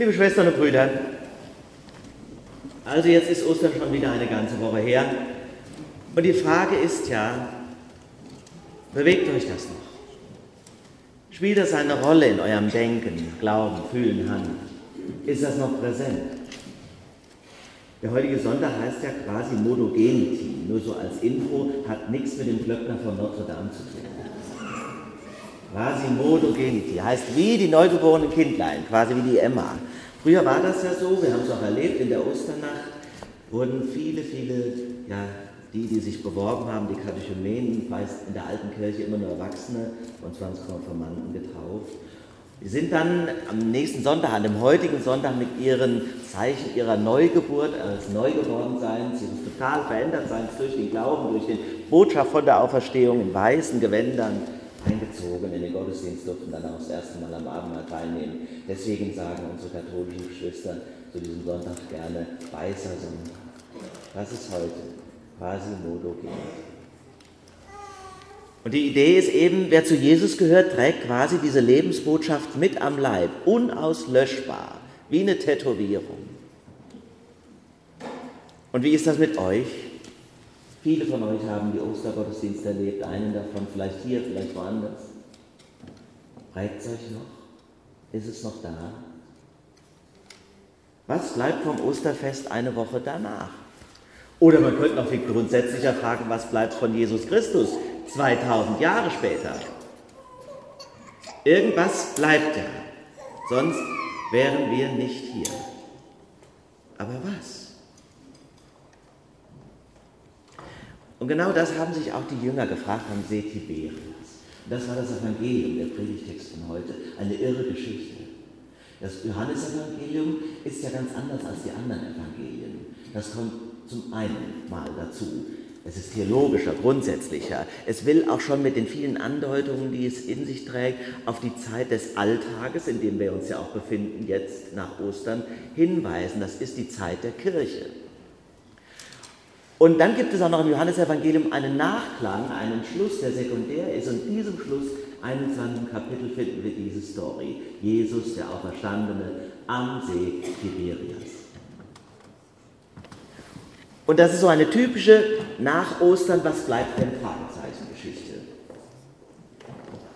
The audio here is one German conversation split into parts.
Liebe Schwestern und Brüder, also jetzt ist Ostern schon wieder eine ganze Woche her. Und die Frage ist ja, bewegt euch das noch? Spielt das eine Rolle in eurem Denken, Glauben, Fühlen, Handeln? Ist das noch präsent? Der heutige Sonntag heißt ja quasi Modogenity, nur so als Info, hat nichts mit dem Glöckner von Notre Dame zu tun. Quasi Modogenity heißt wie die neugeborenen Kindlein, quasi wie die Emma. Früher war das ja so, wir haben es auch erlebt, in der Osternacht wurden viele, viele, ja, die, die sich beworben haben, die Katechumenen, meist in der alten Kirche immer nur Erwachsene und Zwangskonformanten getauft. Die sind dann am nächsten Sonntag, an dem heutigen Sonntag, mit ihren Zeichen ihrer Neugeburt, als Neugeborenseins, ihres total Verändertseins durch den Glauben, durch die Botschaft von der Auferstehung in weißen Gewändern eingezogen in den Gottesdienst, durften dann auch das erste Mal am Abendmahl teilnehmen. Deswegen sagen unsere katholischen Geschwister zu diesem Sonntag gerne weißer Sonntag. Das ist heute quasi modogen. Und die Idee ist eben, wer zu Jesus gehört, trägt quasi diese Lebensbotschaft mit am Leib, unauslöschbar, wie eine Tätowierung. Und wie ist das mit euch? Viele von euch haben die Ostergottesdienste erlebt, einen davon vielleicht hier, vielleicht woanders. Es euch noch? Ist es noch da? Was bleibt vom Osterfest eine Woche danach? Oder man könnte noch viel grundsätzlicher fragen, was bleibt von Jesus Christus 2000 Jahre später? Irgendwas bleibt ja, sonst wären wir nicht hier. Aber was? Und genau das haben sich auch die Jünger gefragt am See Tiberias. das war das Evangelium, der Predigtext von heute, eine irre Geschichte. Das Johannesevangelium ist ja ganz anders als die anderen Evangelien. Das kommt zum einen mal dazu. Es ist theologischer, grundsätzlicher. Es will auch schon mit den vielen Andeutungen, die es in sich trägt, auf die Zeit des Alltages, in dem wir uns ja auch befinden, jetzt nach Ostern, hinweisen. Das ist die Zeit der Kirche. Und dann gibt es auch noch im Johannesevangelium einen Nachklang, einen Schluss, der sekundär ist. Und in diesem Schluss, 21. Kapitel, finden wir diese Story. Jesus, der Auferstandene, am See Tiberias. Und das ist so eine typische nach Ostern, was bleibt denn Fragezeichen-Geschichte.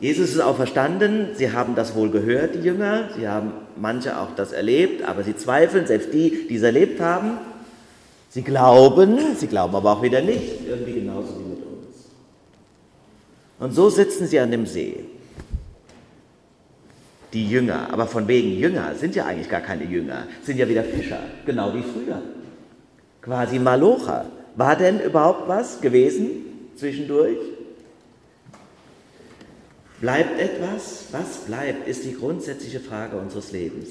Jesus ist auferstanden, sie haben das wohl gehört, die Jünger, sie haben manche auch das erlebt, aber sie zweifeln, selbst die, die es erlebt haben. Sie glauben, sie glauben aber auch wieder nicht, irgendwie genauso wie mit uns. Und so sitzen sie an dem See. Die Jünger, aber von wegen Jünger sind ja eigentlich gar keine Jünger, sind ja wieder Fischer, genau wie früher. Quasi Malocha. War denn überhaupt was gewesen zwischendurch? Bleibt etwas? Was bleibt, ist die grundsätzliche Frage unseres Lebens.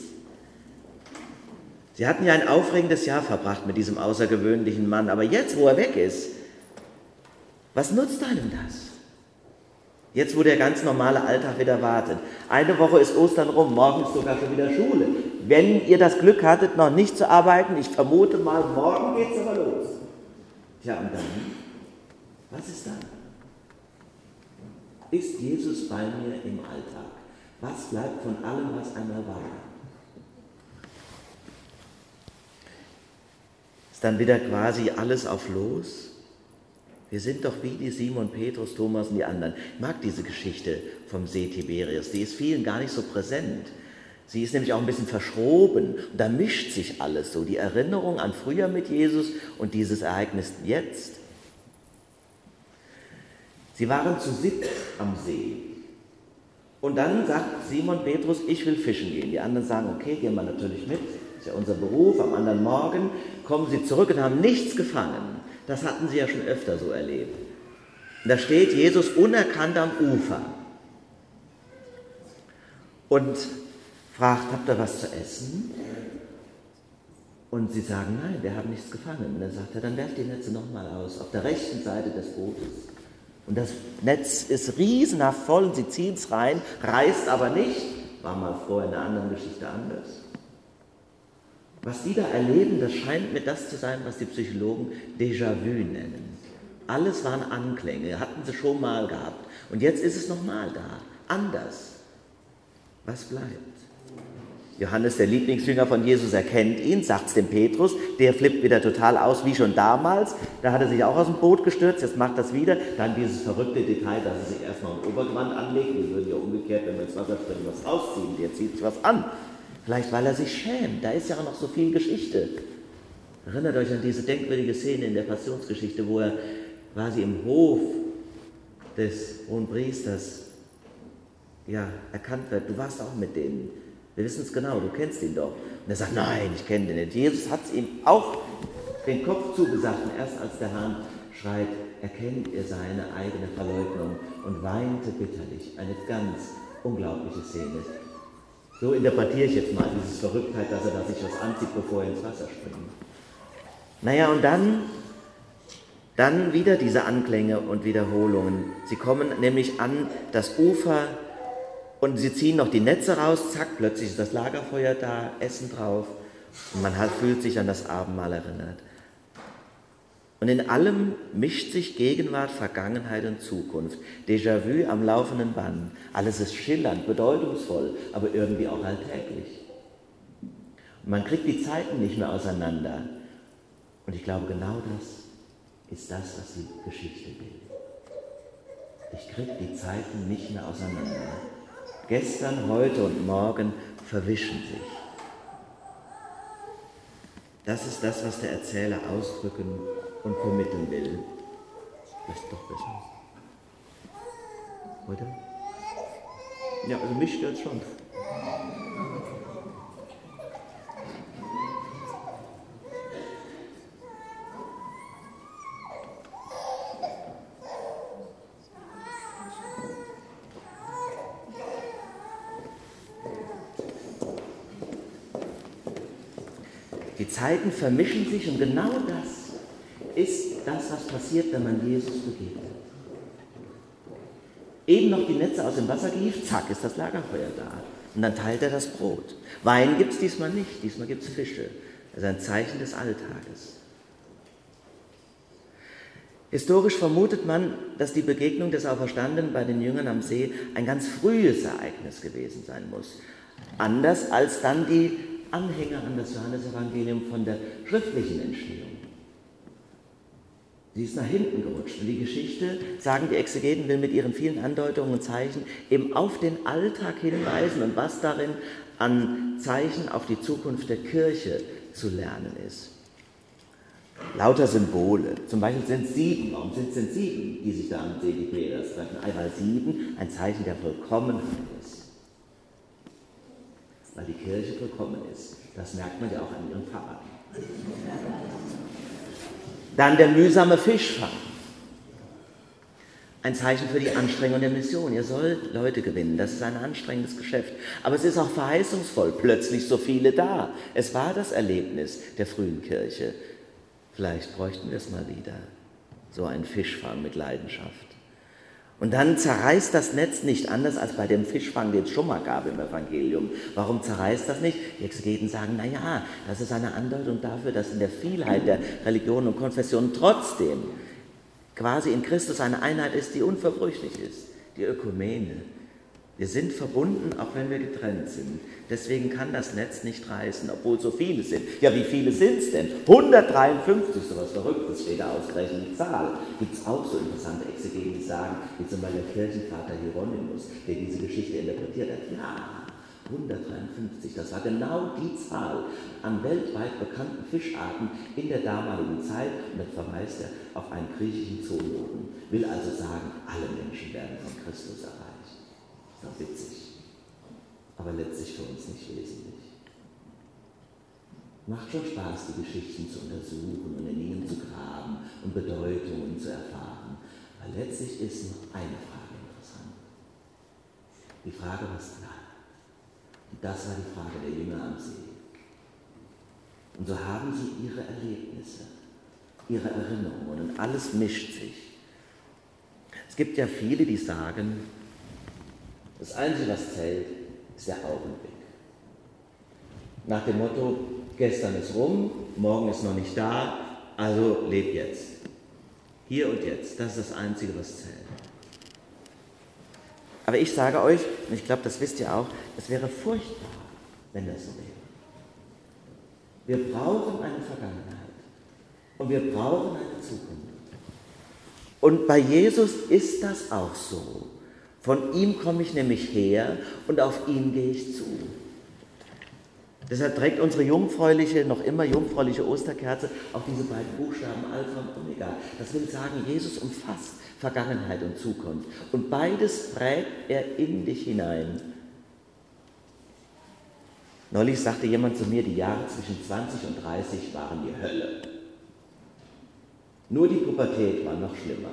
Sie hatten ja ein aufregendes Jahr verbracht mit diesem außergewöhnlichen Mann, aber jetzt, wo er weg ist, was nutzt einem das? Jetzt, wo der ganz normale Alltag wieder wartet. Eine Woche ist Ostern rum, morgen ist sogar schon wieder Schule. Wenn ihr das Glück hattet, noch nicht zu arbeiten, ich vermute mal, morgen geht es aber los. Tja, und dann? Was ist dann? Ist Jesus bei mir im Alltag? Was bleibt von allem, was einmal war? Dann wieder quasi alles auf los? Wir sind doch wie die Simon, Petrus, Thomas und die anderen. Ich mag diese Geschichte vom See Tiberias. Die ist vielen gar nicht so präsent. Sie ist nämlich auch ein bisschen verschroben. Und da mischt sich alles so. Die Erinnerung an früher mit Jesus und dieses Ereignis jetzt. Sie waren zu siebt am See. Und dann sagt Simon Petrus, ich will fischen gehen. Die anderen sagen, okay, gehen wir natürlich mit ist ja unser Beruf, am anderen Morgen kommen sie zurück und haben nichts gefangen. Das hatten sie ja schon öfter so erlebt. Da steht Jesus unerkannt am Ufer und fragt, habt ihr was zu essen? Und sie sagen, nein, wir haben nichts gefangen. Und dann sagt er, dann werft die Netze nochmal aus, auf der rechten Seite des Bootes. Und das Netz ist riesenhaft voll und sie ziehen es rein, reißt aber nicht. War mal vorher in einer anderen Geschichte anders. Was die da erleben, das scheint mir das zu sein, was die Psychologen Déjà-vu nennen. Alles waren Anklänge, hatten sie schon mal gehabt. Und jetzt ist es nochmal da, anders. Was bleibt? Johannes, der Lieblingsjünger von Jesus, erkennt ihn, sagt es dem Petrus, der flippt wieder total aus, wie schon damals. Da hat er sich auch aus dem Boot gestürzt, jetzt macht das wieder. Dann dieses verrückte Detail, dass er sich erstmal ein Obergewand anlegt. Wir würden ja umgekehrt, wenn wir ins Wasser springen, was rausziehen. Der zieht sich was an. Vielleicht, weil er sich schämt. Da ist ja auch noch so viel Geschichte. Erinnert euch an diese denkwürdige Szene in der Passionsgeschichte, wo er quasi im Hof des Hohen Priesters ja, erkannt wird. Du warst auch mit denen. Wir wissen es genau, du kennst ihn doch. Und er sagt, nein, ich kenne den nicht. Jesus hat es ihm auch den Kopf zugesagt und erst als der Hahn schreit, erkennt er seine eigene Verleugnung und weinte bitterlich. Eine ganz unglaubliche Szene. So interpretiere ich jetzt mal diese Verrücktheit, dass er da sich was anzieht, bevor er ins Wasser springt. Naja, und dann, dann wieder diese Anklänge und Wiederholungen. Sie kommen nämlich an das Ufer und sie ziehen noch die Netze raus, zack, plötzlich ist das Lagerfeuer da, Essen drauf und man fühlt sich an das Abendmahl erinnert. Und in allem mischt sich Gegenwart, Vergangenheit und Zukunft. Déjà-vu am laufenden Band. Alles ist schillernd, bedeutungsvoll, aber irgendwie auch alltäglich. Und man kriegt die Zeiten nicht mehr auseinander. Und ich glaube, genau das ist das, was die Geschichte will. Ich kriege die Zeiten nicht mehr auseinander. Gestern, heute und morgen verwischen sich. Das ist das, was der Erzähler ausdrücken und vermitteln will. Das ist doch besser. Heute? Ja, also mich stört schon. Die Zeiten vermischen sich und genau das ist das, was passiert, wenn man Jesus begegnet. Eben noch die Netze aus dem Wasser gehievt, zack, ist das Lagerfeuer da. Und dann teilt er das Brot. Wein gibt es diesmal nicht, diesmal gibt es Fische. Das ist ein Zeichen des Alltages. Historisch vermutet man, dass die Begegnung des Auferstandenen bei den Jüngern am See ein ganz frühes Ereignis gewesen sein muss. Anders als dann die Anhänger an das Johannesevangelium von der schriftlichen Entstehung. Sie ist nach hinten gerutscht. Und die Geschichte, sagen die Exegeten, will mit ihren vielen Andeutungen und Zeichen eben auf den Alltag hinweisen und was darin an Zeichen auf die Zukunft der Kirche zu lernen ist. Lauter Symbole. Zum Beispiel sind sieben. Warum sind es sieben, die sich da am See Peters treffen? Einmal sieben, ein Zeichen der Vollkommenheit ist weil die Kirche vollkommen ist. Das merkt man ja auch an ihren Pfarrern. Dann der mühsame Fischfang. Ein Zeichen für die Anstrengung der Mission. Ihr sollt Leute gewinnen. Das ist ein anstrengendes Geschäft. Aber es ist auch verheißungsvoll. Plötzlich so viele da. Es war das Erlebnis der frühen Kirche. Vielleicht bräuchten wir es mal wieder. So ein Fischfang mit Leidenschaft. Und dann zerreißt das Netz nicht anders als bei dem Fischfang, den es schon mal gab im Evangelium. Warum zerreißt das nicht? Die Exegeten sagen, naja, das ist eine Andeutung dafür, dass in der Vielheit der Religionen und Konfessionen trotzdem quasi in Christus eine Einheit ist, die unverbrüchlich ist, die Ökumene. Wir sind verbunden, auch wenn wir getrennt sind. Deswegen kann das Netz nicht reißen, obwohl so viele sind. Ja, wie viele sind es denn? 153, so was Verrücktes steht da ausgerechnet die Zahl. Gibt es auch so interessante Exegeten, die sagen, wie zum Beispiel der Kirchenvater Hieronymus, der diese Geschichte interpretiert hat. Ja, 153, das war genau die Zahl an weltweit bekannten Fischarten in der damaligen Zeit. Und dann verweist er auf einen griechischen Zoologen. Will also sagen, alle Menschen werden von Christus erreicht doch witzig, aber letztlich für uns nicht wesentlich. Macht schon Spaß, die Geschichten zu untersuchen und in ihnen zu graben und Bedeutungen zu erfahren. Aber letztlich ist nur eine Frage interessant. Die Frage, was bleibt. Und das war die Frage der Jünger am See. Und so haben sie ihre Erlebnisse, ihre Erinnerungen und alles mischt sich. Es gibt ja viele, die sagen, das Einzige, was zählt, ist der Augenblick. Nach dem Motto, gestern ist rum, morgen ist noch nicht da, also leb jetzt. Hier und jetzt, das ist das Einzige, was zählt. Aber ich sage euch, und ich glaube, das wisst ihr auch, es wäre furchtbar, wenn das so wäre. Wir brauchen eine Vergangenheit und wir brauchen eine Zukunft. Und bei Jesus ist das auch so. Von ihm komme ich nämlich her und auf ihn gehe ich zu. Deshalb trägt unsere jungfräuliche, noch immer jungfräuliche Osterkerze auch diese beiden Buchstaben Alpha und Omega. Das will sagen, Jesus umfasst Vergangenheit und Zukunft. Und beides prägt er in dich hinein. Neulich sagte jemand zu mir, die Jahre zwischen 20 und 30 waren die Hölle. Nur die Pubertät war noch schlimmer.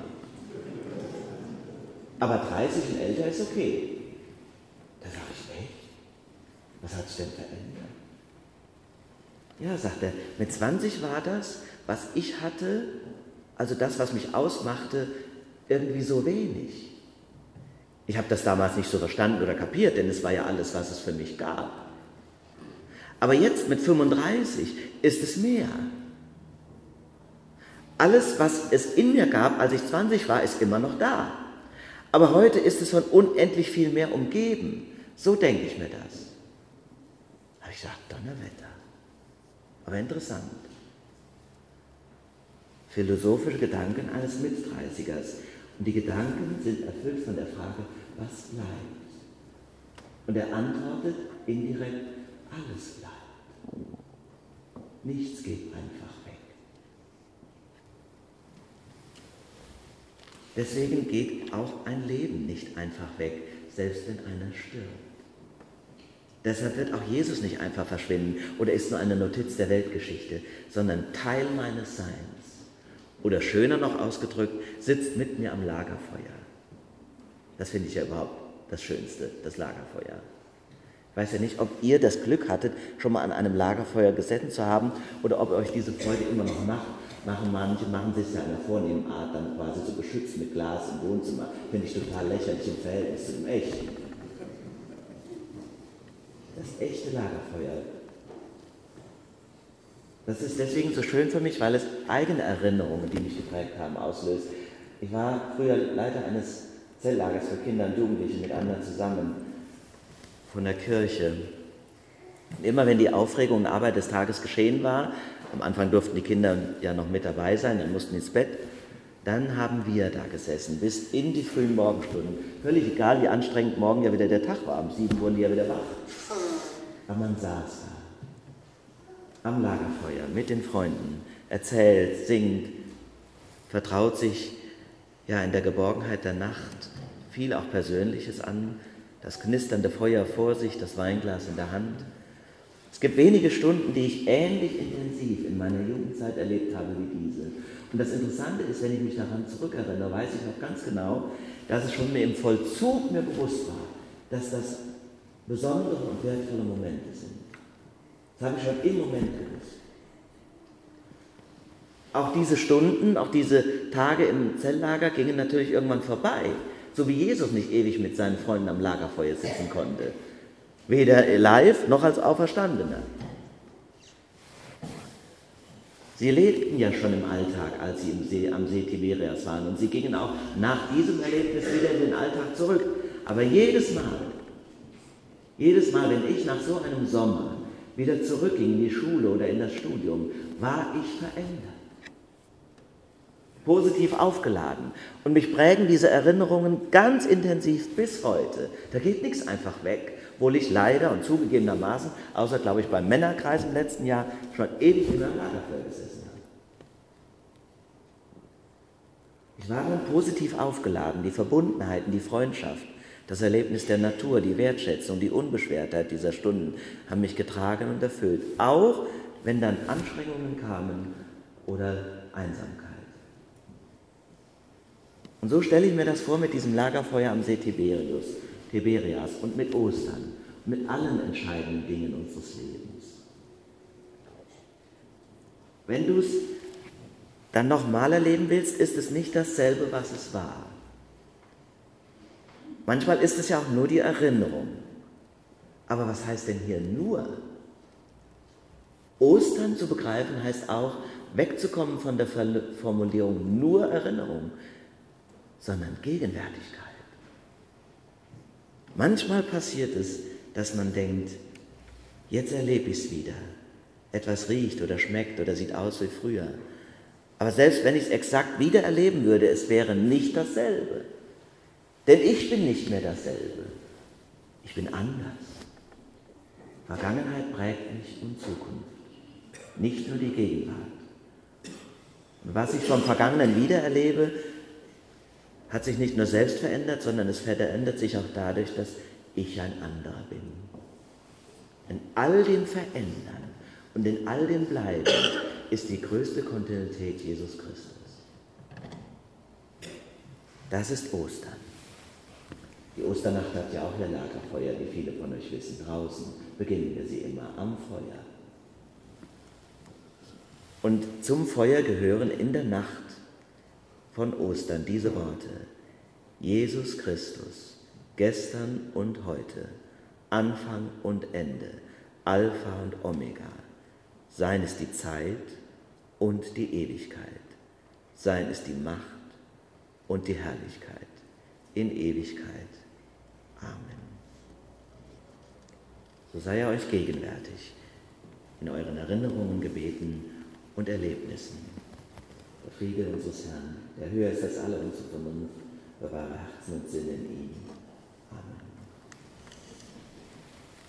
Aber 30 und älter ist okay. Da sage ich, echt? Was hat sich denn verändert? Ja, sagt er, mit 20 war das, was ich hatte, also das, was mich ausmachte, irgendwie so wenig. Ich habe das damals nicht so verstanden oder kapiert, denn es war ja alles, was es für mich gab. Aber jetzt mit 35 ist es mehr. Alles, was es in mir gab, als ich 20 war, ist immer noch da. Aber heute ist es von unendlich viel mehr umgeben. So denke ich mir das. Da habe ich gesagt, Donnerwetter. Aber interessant. Philosophische Gedanken eines Mit-30ers. Und die Gedanken sind erfüllt von der Frage, was bleibt? Und er antwortet indirekt, alles bleibt. Nichts geht einfach weg. Deswegen geht auch ein Leben nicht einfach weg, selbst wenn einer stirbt. Deshalb wird auch Jesus nicht einfach verschwinden oder ist nur eine Notiz der Weltgeschichte, sondern Teil meines Seins. Oder schöner noch ausgedrückt, sitzt mit mir am Lagerfeuer. Das finde ich ja überhaupt das Schönste, das Lagerfeuer. Ich weiß ja nicht, ob ihr das Glück hattet, schon mal an einem Lagerfeuer gesessen zu haben oder ob euch diese Freude immer noch macht. Machen manche, machen es ja in einer vornehmen Art, dann quasi so geschützt mit Glas im Wohnzimmer. Finde ich total lächerlich im Verhältnis zu dem echten. Das echte Lagerfeuer. Das ist deswegen so schön für mich, weil es eigene Erinnerungen, die mich geprägt haben, auslöst. Ich war früher Leiter eines Zelllagers für Kinder und Jugendliche mit anderen zusammen von der Kirche. Und immer wenn die Aufregung und Arbeit des Tages geschehen war, am Anfang durften die Kinder ja noch mit dabei sein, dann mussten ins Bett, dann haben wir da gesessen, bis in die frühen Morgenstunden. Völlig egal, wie anstrengend morgen ja wieder der Tag war. Um sieben wurden die ja wieder wach. Aber man saß da am Lagerfeuer mit den Freunden, erzählt, singt, vertraut sich ja in der Geborgenheit der Nacht viel auch Persönliches an, das knisternde Feuer vor sich, das Weinglas in der Hand. Es gibt wenige Stunden, die ich ähnlich intensiv in meiner Jugendzeit erlebt habe wie diese. Und das Interessante ist, wenn ich mich daran zurückerinnere, weiß ich noch ganz genau, dass es schon mir im Vollzug mir bewusst war, dass das besondere und wertvolle Momente sind. Das habe ich schon im Moment gewusst. Auch diese Stunden, auch diese Tage im Zelllager gingen natürlich irgendwann vorbei, so wie Jesus nicht ewig mit seinen Freunden am Lagerfeuer sitzen konnte. Weder live noch als Auferstandener. Sie lebten ja schon im Alltag, als sie im See, am See Tiberias waren. Und sie gingen auch nach diesem Erlebnis wieder in den Alltag zurück. Aber jedes Mal, jedes Mal, wenn ich nach so einem Sommer wieder zurückging in die Schule oder in das Studium, war ich verändert. Positiv aufgeladen. Und mich prägen diese Erinnerungen ganz intensiv bis heute. Da geht nichts einfach weg obwohl ich leider und zugegebenermaßen, außer glaube ich beim Männerkreis im letzten Jahr, schon ewig in einem Lagerfeuer gesessen habe. Ich war dann positiv aufgeladen, die Verbundenheiten, die Freundschaft, das Erlebnis der Natur, die Wertschätzung, die Unbeschwertheit dieser Stunden haben mich getragen und erfüllt, auch wenn dann Anstrengungen kamen oder Einsamkeit. Und so stelle ich mir das vor mit diesem Lagerfeuer am See Tiberius. Tiberias und mit Ostern, mit allen entscheidenden Dingen unseres Lebens. Wenn du es dann nochmal erleben willst, ist es nicht dasselbe, was es war. Manchmal ist es ja auch nur die Erinnerung. Aber was heißt denn hier nur? Ostern zu begreifen heißt auch, wegzukommen von der Formulierung nur Erinnerung, sondern Gegenwärtigkeit. Manchmal passiert es, dass man denkt, Jetzt erlebe ich es wieder. Etwas riecht oder schmeckt oder sieht aus wie früher. Aber selbst wenn ich es exakt wieder erleben würde, es wäre nicht dasselbe. Denn ich bin nicht mehr dasselbe. Ich bin anders. Vergangenheit prägt mich und Zukunft, nicht nur die Gegenwart. Und was ich vom Vergangenen wiedererlebe, hat sich nicht nur selbst verändert, sondern es verändert sich auch dadurch, dass ich ein anderer bin. In all dem Verändern und in all dem Bleiben ist die größte Kontinuität Jesus Christus. Das ist Ostern. Die Osternacht hat ja auch ihr Lagerfeuer, wie viele von euch wissen. Draußen beginnen wir sie immer am Feuer. Und zum Feuer gehören in der Nacht von Ostern diese Worte. Jesus Christus, gestern und heute, Anfang und Ende, Alpha und Omega. Sein ist die Zeit und die Ewigkeit. Sein ist die Macht und die Herrlichkeit in Ewigkeit. Amen. So sei er euch gegenwärtig in euren Erinnerungen, Gebeten und Erlebnissen. Der Friede unseres Herrn, der höher ist als alle unsere Vernunft, bewahre Herzen und Sinne in ihm.